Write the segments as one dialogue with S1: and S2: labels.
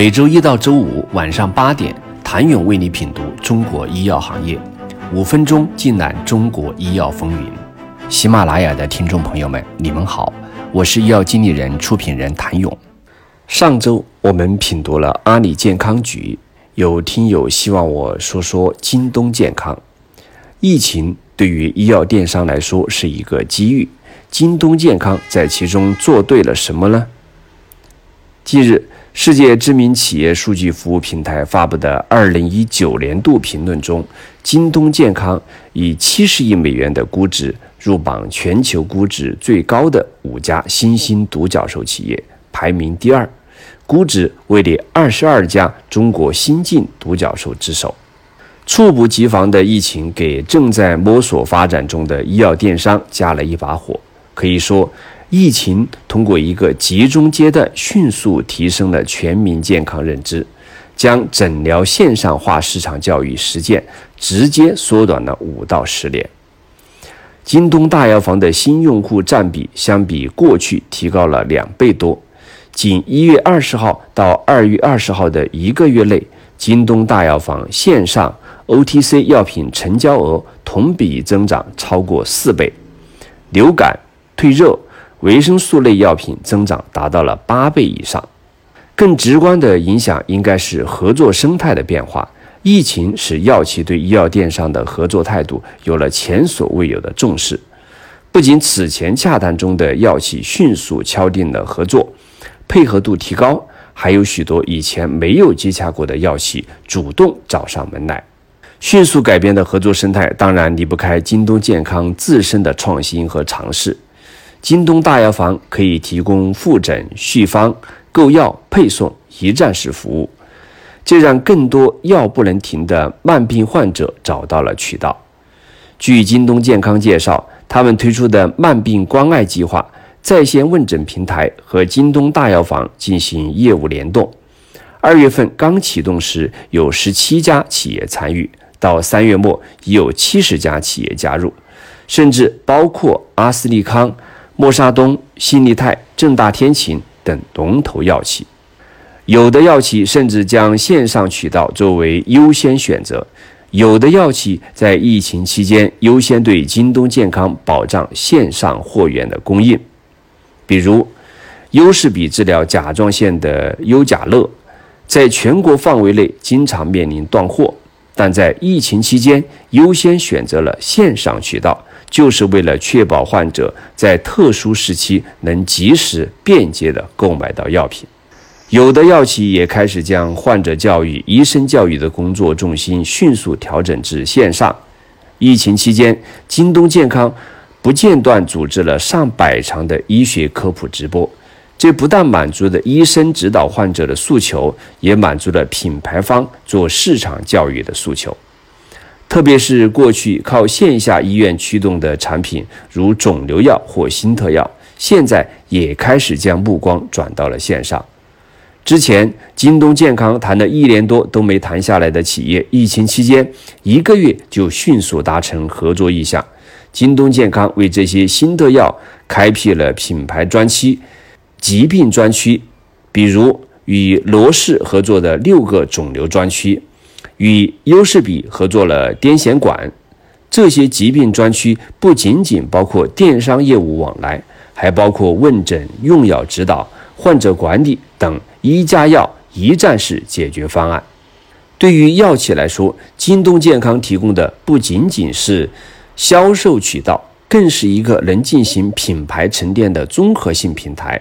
S1: 每周一到周五晚上八点，谭勇为你品读中国医药行业，五分钟尽览中国医药风云。喜马拉雅的听众朋友们，你们好，我是医药经理人、出品人谭勇。上周我们品读了阿里健康局，有听友希望我说说京东健康。疫情对于医药电商来说是一个机遇，京东健康在其中做对了什么呢？近日，世界知名企业数据服务平台发布的2019年度评论中，京东健康以70亿美元的估值入榜全球估值最高的五家新兴独角兽企业，排名第二，估值位列22家中国新晋独角兽之首。猝不及防的疫情给正在摸索发展中的医药电商加了一把火，可以说。疫情通过一个集中阶段，迅速提升了全民健康认知，将诊疗线上化市场教育实践直接缩短了五到十年。京东大药房的新用户占比相比过去提高了两倍多，仅一月二十号到二月二十号的一个月内，京东大药房线上 OTC 药品成交额同比增长超过四倍，流感、退热。维生素类药品增长达到了八倍以上，更直观的影响应该是合作生态的变化。疫情使药企对医药电商的合作态度有了前所未有的重视，不仅此前洽谈中的药企迅速敲定了合作，配合度提高，还有许多以前没有接洽过的药企主动找上门来。迅速改变的合作生态，当然离不开京东健康自身的创新和尝试。京东大药房可以提供复诊、续方、购药、配送一站式服务，这让更多药不能停的慢病患者找到了渠道。据京东健康介绍，他们推出的慢病关爱计划在线问诊平台和京东大药房进行业务联动。二月份刚启动时有十七家企业参与，到三月末已有七十家企业加入，甚至包括阿斯利康。默沙东、新力泰、正大天晴等龙头药企，有的药企甚至将线上渠道作为优先选择，有的药企在疫情期间优先对京东健康保障线上货源的供应。比如，优势比治疗甲状腺的优甲乐，在全国范围内经常面临断货，但在疫情期间优先选择了线上渠道。就是为了确保患者在特殊时期能及时便捷地购买到药品，有的药企也开始将患者教育、医生教育的工作重心迅速调整至线上。疫情期间，京东健康不间断组织了上百场的医学科普直播，这不但满足了医生指导患者的诉求，也满足了品牌方做市场教育的诉求。特别是过去靠线下医院驱动的产品，如肿瘤药或新特药，现在也开始将目光转到了线上。之前京东健康谈了一年多都没谈下来的企业，疫情期间一个月就迅速达成合作意向。京东健康为这些新特药开辟了品牌专区、疾病专区，比如与罗氏合作的六个肿瘤专区。与优势比合作了癫痫管，这些疾病专区不仅仅包括电商业务往来，还包括问诊、用药指导、患者管理等一加药一站式解决方案。对于药企来说，京东健康提供的不仅仅是销售渠道，更是一个能进行品牌沉淀的综合性平台。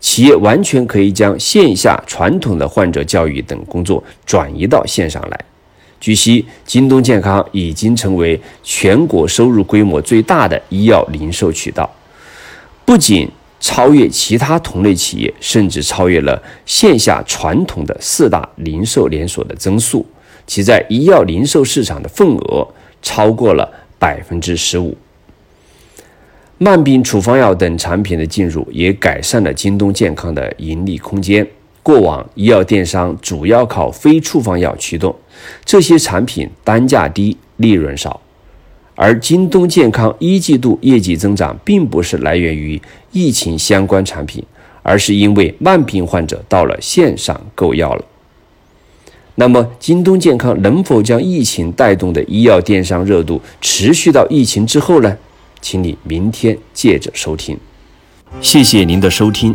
S1: 企业完全可以将线下传统的患者教育等工作转移到线上来。据悉，京东健康已经成为全国收入规模最大的医药零售渠道，不仅超越其他同类企业，甚至超越了线下传统的四大零售连锁的增速，其在医药零售市场的份额超过了百分之十五。慢病处方药等产品的进入，也改善了京东健康的盈利空间。过往医药电商主要靠非处方药驱动，这些产品单价低、利润少。而京东健康一季度业绩增长，并不是来源于疫情相关产品，而是因为慢病患者到了线上购药了。那么，京东健康能否将疫情带动的医药电商热度持续到疫情之后呢？请你明天接着收听。谢谢您的收听。